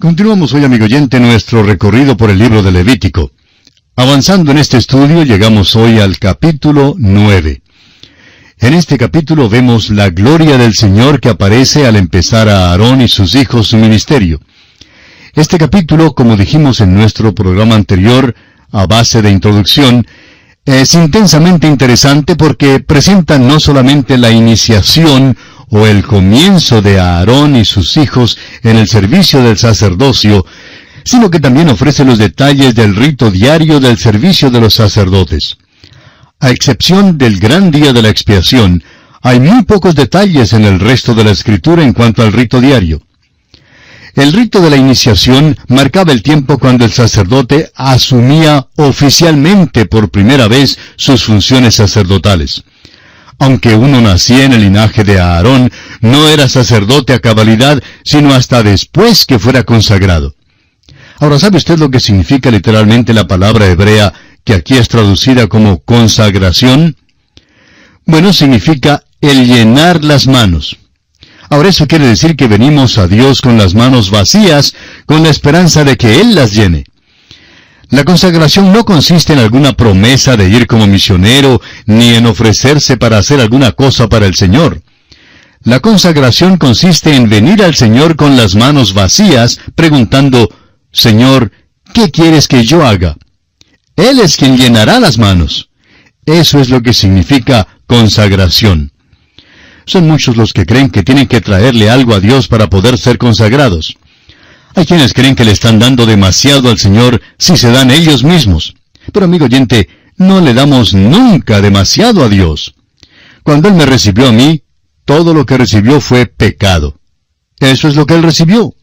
Continuamos hoy, amigo oyente, nuestro recorrido por el libro de Levítico. Avanzando en este estudio, llegamos hoy al capítulo 9. En este capítulo vemos la gloria del Señor que aparece al empezar a Aarón y sus hijos su ministerio. Este capítulo, como dijimos en nuestro programa anterior, a base de introducción, es intensamente interesante porque presenta no solamente la iniciación o el comienzo de Aarón y sus hijos en el servicio del sacerdocio, sino que también ofrece los detalles del rito diario del servicio de los sacerdotes. A excepción del gran día de la expiación, hay muy pocos detalles en el resto de la escritura en cuanto al rito diario. El rito de la iniciación marcaba el tiempo cuando el sacerdote asumía oficialmente por primera vez sus funciones sacerdotales. Aunque uno nacía en el linaje de Aarón, no era sacerdote a cabalidad, sino hasta después que fuera consagrado. Ahora, ¿sabe usted lo que significa literalmente la palabra hebrea que aquí es traducida como consagración? Bueno, significa el llenar las manos. Ahora eso quiere decir que venimos a Dios con las manos vacías, con la esperanza de que Él las llene. La consagración no consiste en alguna promesa de ir como misionero, ni en ofrecerse para hacer alguna cosa para el Señor. La consagración consiste en venir al Señor con las manos vacías, preguntando, Señor, ¿qué quieres que yo haga? Él es quien llenará las manos. Eso es lo que significa consagración. Son muchos los que creen que tienen que traerle algo a Dios para poder ser consagrados. Hay quienes creen que le están dando demasiado al Señor si se dan ellos mismos. Pero amigo oyente, no le damos nunca demasiado a Dios. Cuando Él me recibió a mí, todo lo que recibió fue pecado. Eso es lo que Él recibió.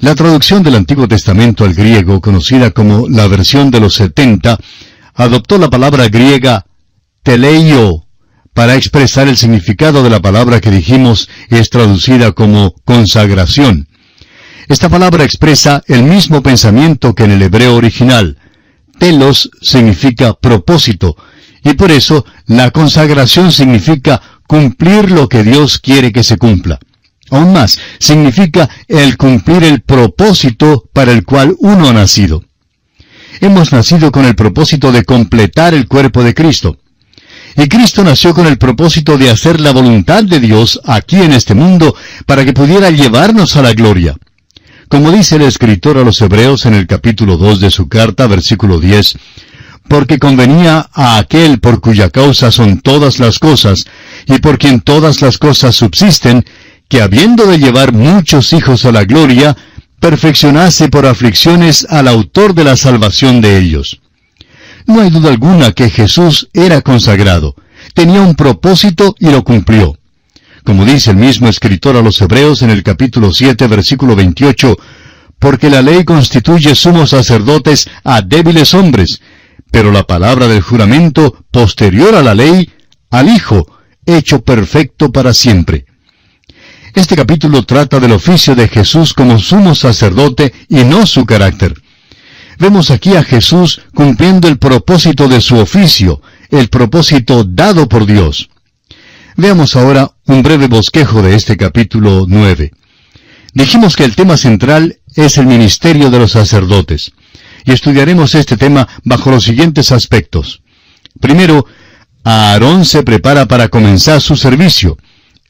La traducción del Antiguo Testamento al griego, conocida como la versión de los setenta, adoptó la palabra griega teleio para expresar el significado de la palabra que dijimos es traducida como consagración. Esta palabra expresa el mismo pensamiento que en el hebreo original. Telos significa propósito, y por eso la consagración significa cumplir lo que Dios quiere que se cumpla. Aún más, significa el cumplir el propósito para el cual uno ha nacido. Hemos nacido con el propósito de completar el cuerpo de Cristo. Y Cristo nació con el propósito de hacer la voluntad de Dios aquí en este mundo para que pudiera llevarnos a la gloria. Como dice el escritor a los Hebreos en el capítulo 2 de su carta, versículo 10, porque convenía a aquel por cuya causa son todas las cosas, y por quien todas las cosas subsisten, que habiendo de llevar muchos hijos a la gloria, perfeccionase por aflicciones al autor de la salvación de ellos. No hay duda alguna que Jesús era consagrado, tenía un propósito y lo cumplió. Como dice el mismo escritor a los Hebreos en el capítulo 7, versículo 28, porque la ley constituye sumos sacerdotes a débiles hombres, pero la palabra del juramento posterior a la ley, al Hijo, hecho perfecto para siempre. Este capítulo trata del oficio de Jesús como sumo sacerdote y no su carácter. Vemos aquí a Jesús cumpliendo el propósito de su oficio, el propósito dado por Dios. Veamos ahora un breve bosquejo de este capítulo 9. Dijimos que el tema central es el ministerio de los sacerdotes, y estudiaremos este tema bajo los siguientes aspectos. Primero, Aarón se prepara para comenzar su servicio,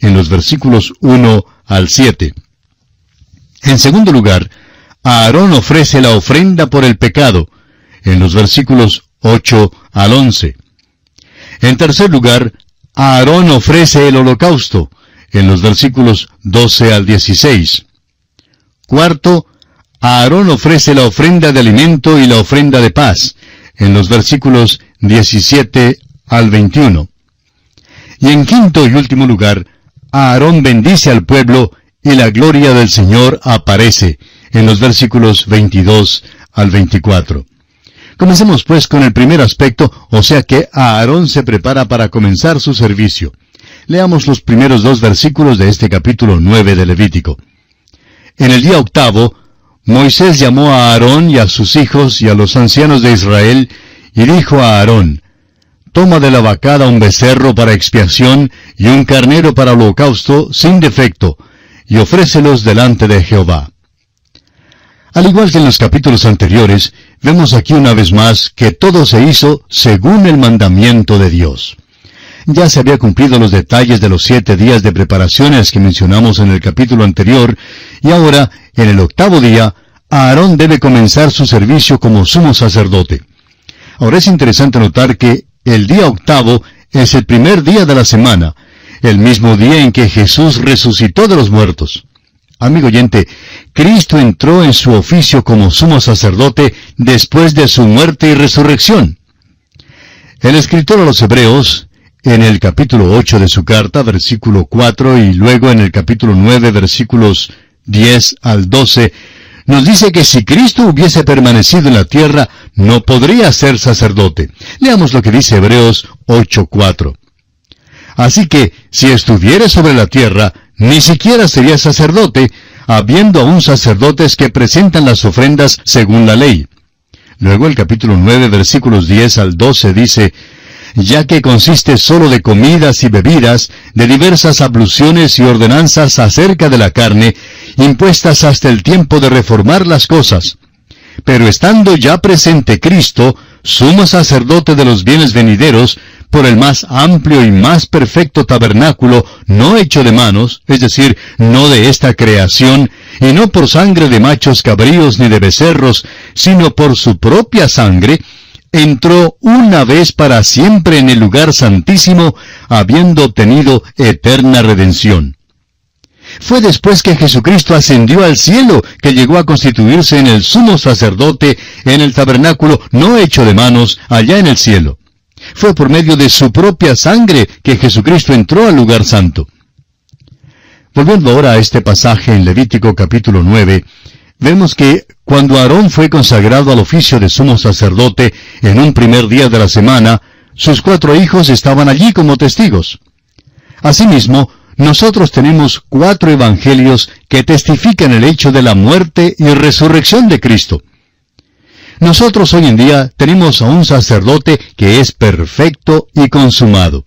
en los versículos 1 al 7. En segundo lugar, Aarón ofrece la ofrenda por el pecado, en los versículos 8 al 11. En tercer lugar, Aarón ofrece el holocausto, en los versículos 12 al 16. Cuarto, Aarón ofrece la ofrenda de alimento y la ofrenda de paz, en los versículos 17 al 21. Y en quinto y último lugar, Aarón bendice al pueblo y la gloria del Señor aparece, en los versículos 22 al 24. Comencemos pues con el primer aspecto, o sea que Aarón se prepara para comenzar su servicio. Leamos los primeros dos versículos de este capítulo 9 de Levítico. En el día octavo, Moisés llamó a Aarón y a sus hijos y a los ancianos de Israel, y dijo a Aarón, Toma de la vacada un becerro para expiación y un carnero para holocausto sin defecto, y ofrécelos delante de Jehová. Al igual que en los capítulos anteriores, vemos aquí una vez más que todo se hizo según el mandamiento de Dios. Ya se había cumplido los detalles de los siete días de preparaciones que mencionamos en el capítulo anterior, y ahora, en el octavo día, Aarón debe comenzar su servicio como sumo sacerdote. Ahora es interesante notar que el día octavo es el primer día de la semana, el mismo día en que Jesús resucitó de los muertos. Amigo oyente, Cristo entró en su oficio como sumo sacerdote después de su muerte y resurrección. El escritor a los Hebreos, en el capítulo 8 de su carta, versículo 4, y luego en el capítulo 9, versículos 10 al 12, nos dice que si Cristo hubiese permanecido en la tierra, no podría ser sacerdote. Leamos lo que dice Hebreos 8.4. Así que, si estuviere sobre la tierra, ni siquiera sería sacerdote, habiendo aún sacerdotes que presentan las ofrendas según la ley. Luego el capítulo 9 versículos 10 al 12 dice, ya que consiste sólo de comidas y bebidas, de diversas abluciones y ordenanzas acerca de la carne, impuestas hasta el tiempo de reformar las cosas. Pero estando ya presente Cristo, sumo sacerdote de los bienes venideros, por el más amplio y más perfecto tabernáculo, no hecho de manos, es decir, no de esta creación, y no por sangre de machos cabríos ni de becerros, sino por su propia sangre, entró una vez para siempre en el lugar santísimo, habiendo obtenido eterna redención. Fue después que Jesucristo ascendió al cielo que llegó a constituirse en el sumo sacerdote en el tabernáculo no hecho de manos allá en el cielo. Fue por medio de su propia sangre que Jesucristo entró al lugar santo. Volviendo ahora a este pasaje en Levítico capítulo 9, vemos que cuando Aarón fue consagrado al oficio de sumo sacerdote en un primer día de la semana, sus cuatro hijos estaban allí como testigos. Asimismo, nosotros tenemos cuatro evangelios que testifican el hecho de la muerte y resurrección de Cristo. Nosotros hoy en día tenemos a un sacerdote que es perfecto y consumado.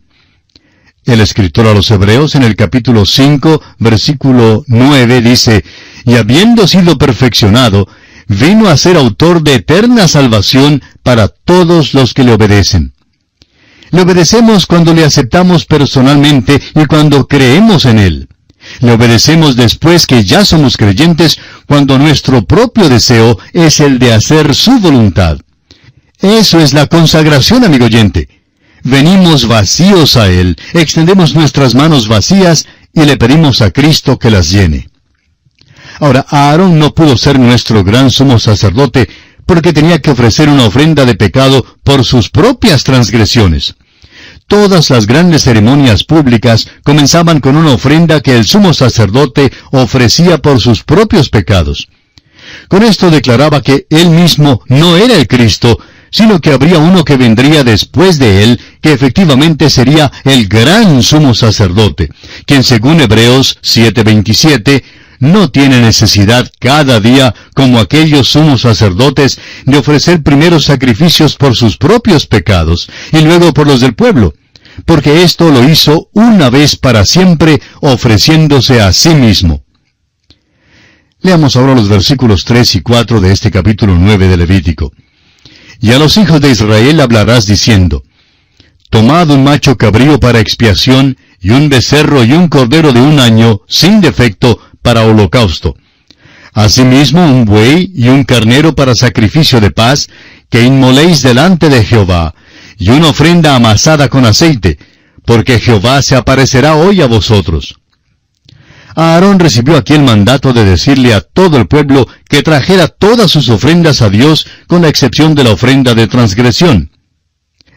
El escritor a los Hebreos en el capítulo 5, versículo 9 dice, y habiendo sido perfeccionado, vino a ser autor de eterna salvación para todos los que le obedecen. Le obedecemos cuando le aceptamos personalmente y cuando creemos en Él. Le obedecemos después que ya somos creyentes cuando nuestro propio deseo es el de hacer su voluntad. Eso es la consagración, amigo oyente. Venimos vacíos a Él, extendemos nuestras manos vacías y le pedimos a Cristo que las llene. Ahora, Aarón no pudo ser nuestro gran sumo sacerdote porque tenía que ofrecer una ofrenda de pecado por sus propias transgresiones. Todas las grandes ceremonias públicas comenzaban con una ofrenda que el sumo sacerdote ofrecía por sus propios pecados. Con esto declaraba que él mismo no era el Cristo, sino que habría uno que vendría después de él, que efectivamente sería el gran sumo sacerdote, quien según Hebreos 7:27 no tiene necesidad cada día, como aquellos sumos sacerdotes, de ofrecer primero sacrificios por sus propios pecados y luego por los del pueblo, porque esto lo hizo una vez para siempre, ofreciéndose a sí mismo. Leamos ahora los versículos 3 y 4 de este capítulo 9 de Levítico. Y a los hijos de Israel hablarás diciendo, Tomad un macho cabrío para expiación, y un becerro y un cordero de un año, sin defecto, para holocausto. Asimismo un buey y un carnero para sacrificio de paz, que inmoléis delante de Jehová, y una ofrenda amasada con aceite, porque Jehová se aparecerá hoy a vosotros. Aarón recibió aquí el mandato de decirle a todo el pueblo que trajera todas sus ofrendas a Dios, con la excepción de la ofrenda de transgresión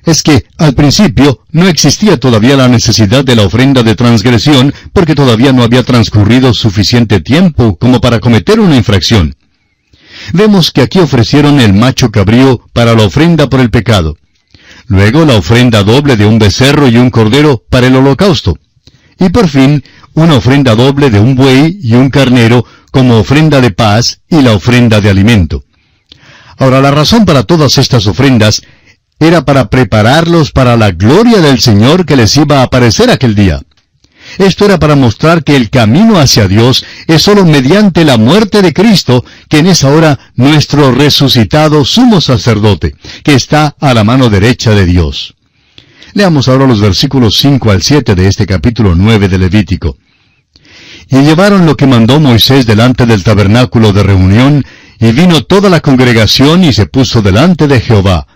es que al principio no existía todavía la necesidad de la ofrenda de transgresión porque todavía no había transcurrido suficiente tiempo como para cometer una infracción. Vemos que aquí ofrecieron el macho cabrío para la ofrenda por el pecado. Luego la ofrenda doble de un becerro y un cordero para el holocausto. Y por fin, una ofrenda doble de un buey y un carnero como ofrenda de paz y la ofrenda de alimento. Ahora, la razón para todas estas ofrendas era para prepararlos para la gloria del Señor que les iba a aparecer aquel día. Esto era para mostrar que el camino hacia Dios es sólo mediante la muerte de Cristo, quien es ahora nuestro resucitado sumo sacerdote, que está a la mano derecha de Dios. Leamos ahora los versículos 5 al 7 de este capítulo 9 de Levítico. Y llevaron lo que mandó Moisés delante del tabernáculo de reunión, y vino toda la congregación y se puso delante de Jehová.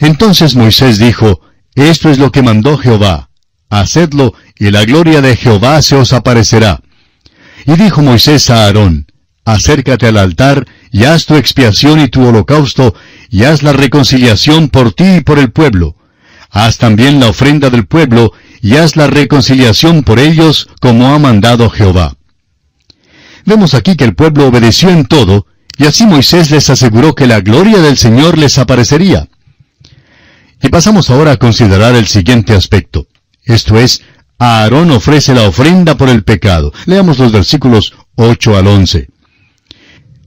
Entonces Moisés dijo, Esto es lo que mandó Jehová, hacedlo, y la gloria de Jehová se os aparecerá. Y dijo Moisés a Aarón, Acércate al altar, y haz tu expiación y tu holocausto, y haz la reconciliación por ti y por el pueblo. Haz también la ofrenda del pueblo, y haz la reconciliación por ellos, como ha mandado Jehová. Vemos aquí que el pueblo obedeció en todo, y así Moisés les aseguró que la gloria del Señor les aparecería. Y pasamos ahora a considerar el siguiente aspecto. Esto es, Aarón ofrece la ofrenda por el pecado. Leamos los versículos 8 al 11.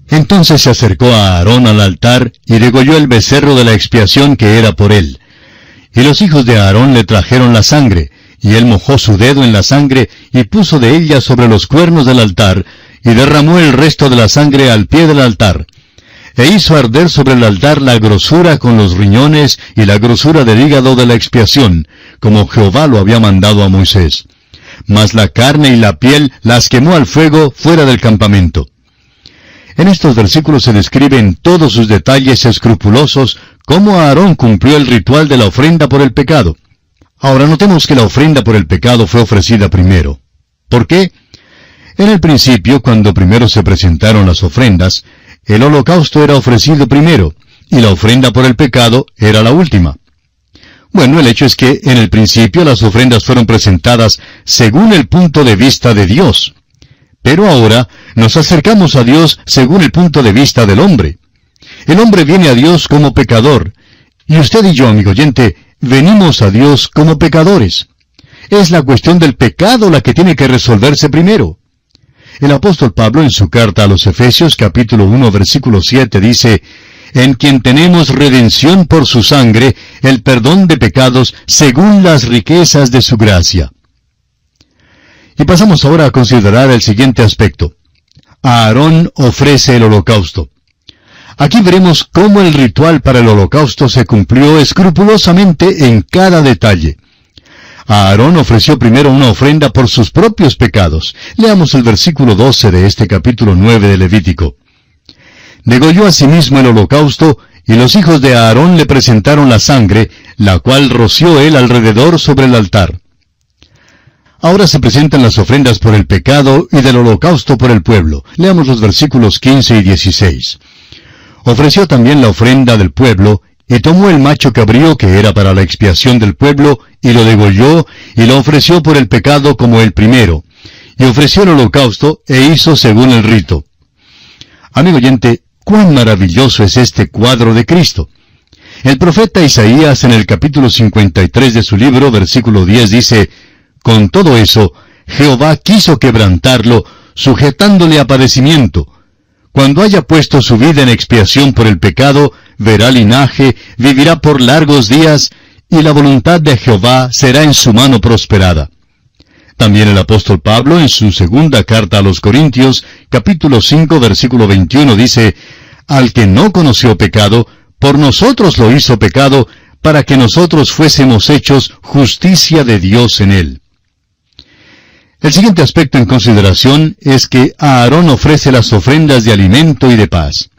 Entonces se acercó a Aarón al altar y degolló el becerro de la expiación que era por él. Y los hijos de Aarón le trajeron la sangre, y él mojó su dedo en la sangre y puso de ella sobre los cuernos del altar, y derramó el resto de la sangre al pie del altar. E hizo arder sobre el altar la grosura con los riñones y la grosura del hígado de la expiación, como Jehová lo había mandado a Moisés. Mas la carne y la piel las quemó al fuego fuera del campamento. En estos versículos se describen todos sus detalles escrupulosos cómo Aarón cumplió el ritual de la ofrenda por el pecado. Ahora notemos que la ofrenda por el pecado fue ofrecida primero. ¿Por qué? En el principio, cuando primero se presentaron las ofrendas, el holocausto era ofrecido primero, y la ofrenda por el pecado era la última. Bueno, el hecho es que en el principio las ofrendas fueron presentadas según el punto de vista de Dios. Pero ahora nos acercamos a Dios según el punto de vista del hombre. El hombre viene a Dios como pecador, y usted y yo, amigo oyente, venimos a Dios como pecadores. Es la cuestión del pecado la que tiene que resolverse primero. El apóstol Pablo en su carta a los Efesios capítulo 1 versículo 7 dice, en quien tenemos redención por su sangre, el perdón de pecados según las riquezas de su gracia. Y pasamos ahora a considerar el siguiente aspecto. Aarón ofrece el holocausto. Aquí veremos cómo el ritual para el holocausto se cumplió escrupulosamente en cada detalle. Aarón ofreció primero una ofrenda por sus propios pecados. Leamos el versículo 12 de este capítulo 9 de Levítico. Degolló asimismo el holocausto, y los hijos de Aarón le presentaron la sangre, la cual roció él alrededor sobre el altar. Ahora se presentan las ofrendas por el pecado y del holocausto por el pueblo. Leamos los versículos 15 y 16. Ofreció también la ofrenda del pueblo, y tomó el macho cabrío que era para la expiación del pueblo, y lo degolló, y lo ofreció por el pecado como el primero, y ofreció el holocausto, e hizo según el rito. Amigo oyente, cuán maravilloso es este cuadro de Cristo. El profeta Isaías en el capítulo 53 de su libro, versículo 10, dice, Con todo eso, Jehová quiso quebrantarlo, sujetándole a padecimiento, cuando haya puesto su vida en expiación por el pecado, verá linaje, vivirá por largos días, y la voluntad de Jehová será en su mano prosperada. También el apóstol Pablo en su segunda carta a los Corintios, capítulo 5, versículo 21 dice, Al que no conoció pecado, por nosotros lo hizo pecado, para que nosotros fuésemos hechos justicia de Dios en él. El siguiente aspecto en consideración es que Aarón ofrece las ofrendas de alimento y de paz.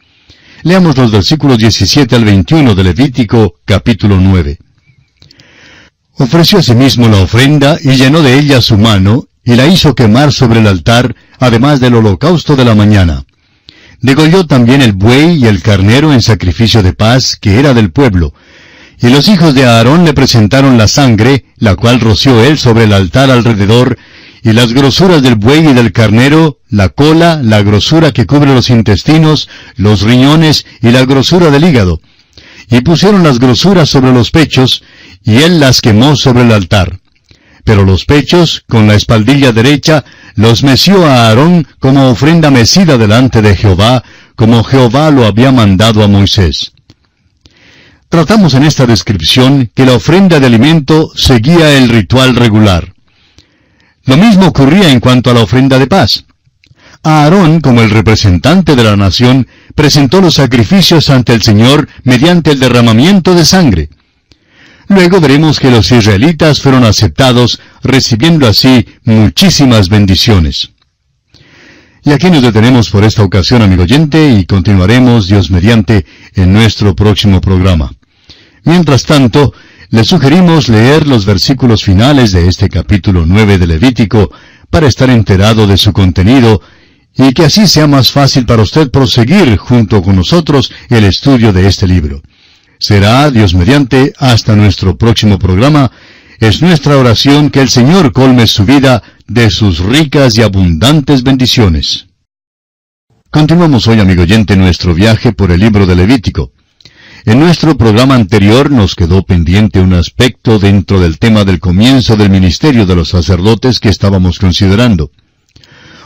Leamos los versículos 17 al 21 de Levítico capítulo 9. Ofreció asimismo la ofrenda y llenó de ella su mano y la hizo quemar sobre el altar, además del holocausto de la mañana. Degolló también el buey y el carnero en sacrificio de paz, que era del pueblo. Y los hijos de Aarón le presentaron la sangre, la cual roció él sobre el altar alrededor, y las grosuras del buey y del carnero, la cola, la grosura que cubre los intestinos, los riñones y la grosura del hígado. Y pusieron las grosuras sobre los pechos, y él las quemó sobre el altar. Pero los pechos, con la espaldilla derecha, los meció a Aarón como ofrenda mecida delante de Jehová, como Jehová lo había mandado a Moisés. Tratamos en esta descripción que la ofrenda de alimento seguía el ritual regular. Lo mismo ocurría en cuanto a la ofrenda de paz. Aarón, como el representante de la nación, presentó los sacrificios ante el Señor mediante el derramamiento de sangre. Luego veremos que los israelitas fueron aceptados, recibiendo así muchísimas bendiciones. Y aquí nos detenemos por esta ocasión, amigo oyente, y continuaremos, Dios mediante, en nuestro próximo programa. Mientras tanto, le sugerimos leer los versículos finales de este capítulo 9 de Levítico para estar enterado de su contenido y que así sea más fácil para usted proseguir junto con nosotros el estudio de este libro. Será, Dios mediante, hasta nuestro próximo programa. Es nuestra oración que el Señor colme su vida de sus ricas y abundantes bendiciones. Continuamos hoy, amigo oyente, nuestro viaje por el libro de Levítico. En nuestro programa anterior nos quedó pendiente un aspecto dentro del tema del comienzo del ministerio de los sacerdotes que estábamos considerando.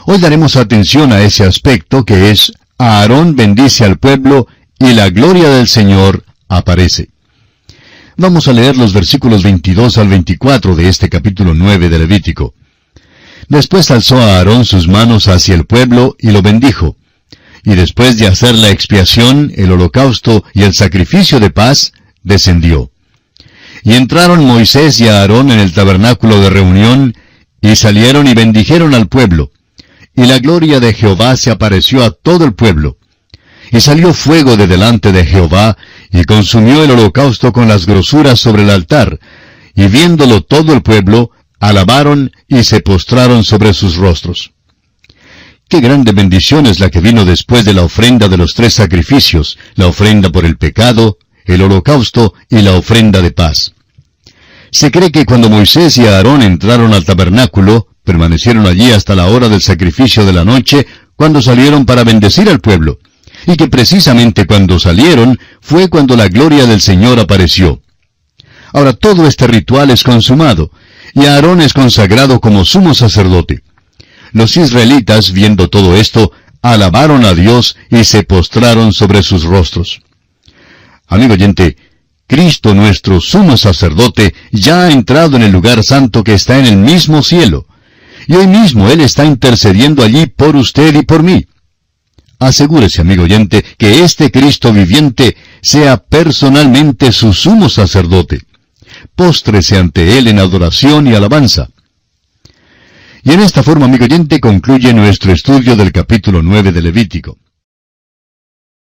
Hoy daremos atención a ese aspecto que es Aarón bendice al pueblo y la gloria del Señor aparece. Vamos a leer los versículos 22 al 24 de este capítulo 9 de Levítico. Después alzó a Aarón sus manos hacia el pueblo y lo bendijo. Y después de hacer la expiación, el holocausto y el sacrificio de paz, descendió. Y entraron Moisés y Aarón en el tabernáculo de reunión, y salieron y bendijeron al pueblo. Y la gloria de Jehová se apareció a todo el pueblo. Y salió fuego de delante de Jehová, y consumió el holocausto con las grosuras sobre el altar, y viéndolo todo el pueblo, alabaron y se postraron sobre sus rostros. Qué grande bendición es la que vino después de la ofrenda de los tres sacrificios, la ofrenda por el pecado, el holocausto y la ofrenda de paz. Se cree que cuando Moisés y Aarón entraron al tabernáculo, permanecieron allí hasta la hora del sacrificio de la noche, cuando salieron para bendecir al pueblo, y que precisamente cuando salieron fue cuando la gloria del Señor apareció. Ahora todo este ritual es consumado, y Aarón es consagrado como sumo sacerdote. Los israelitas, viendo todo esto, alabaron a Dios y se postraron sobre sus rostros. Amigo oyente, Cristo nuestro sumo sacerdote ya ha entrado en el lugar santo que está en el mismo cielo, y hoy mismo Él está intercediendo allí por usted y por mí. Asegúrese, amigo oyente, que este Cristo viviente sea personalmente su sumo sacerdote. Póstrese ante Él en adoración y alabanza. Y en esta forma, amigo oyente, concluye nuestro estudio del capítulo 9 de Levítico.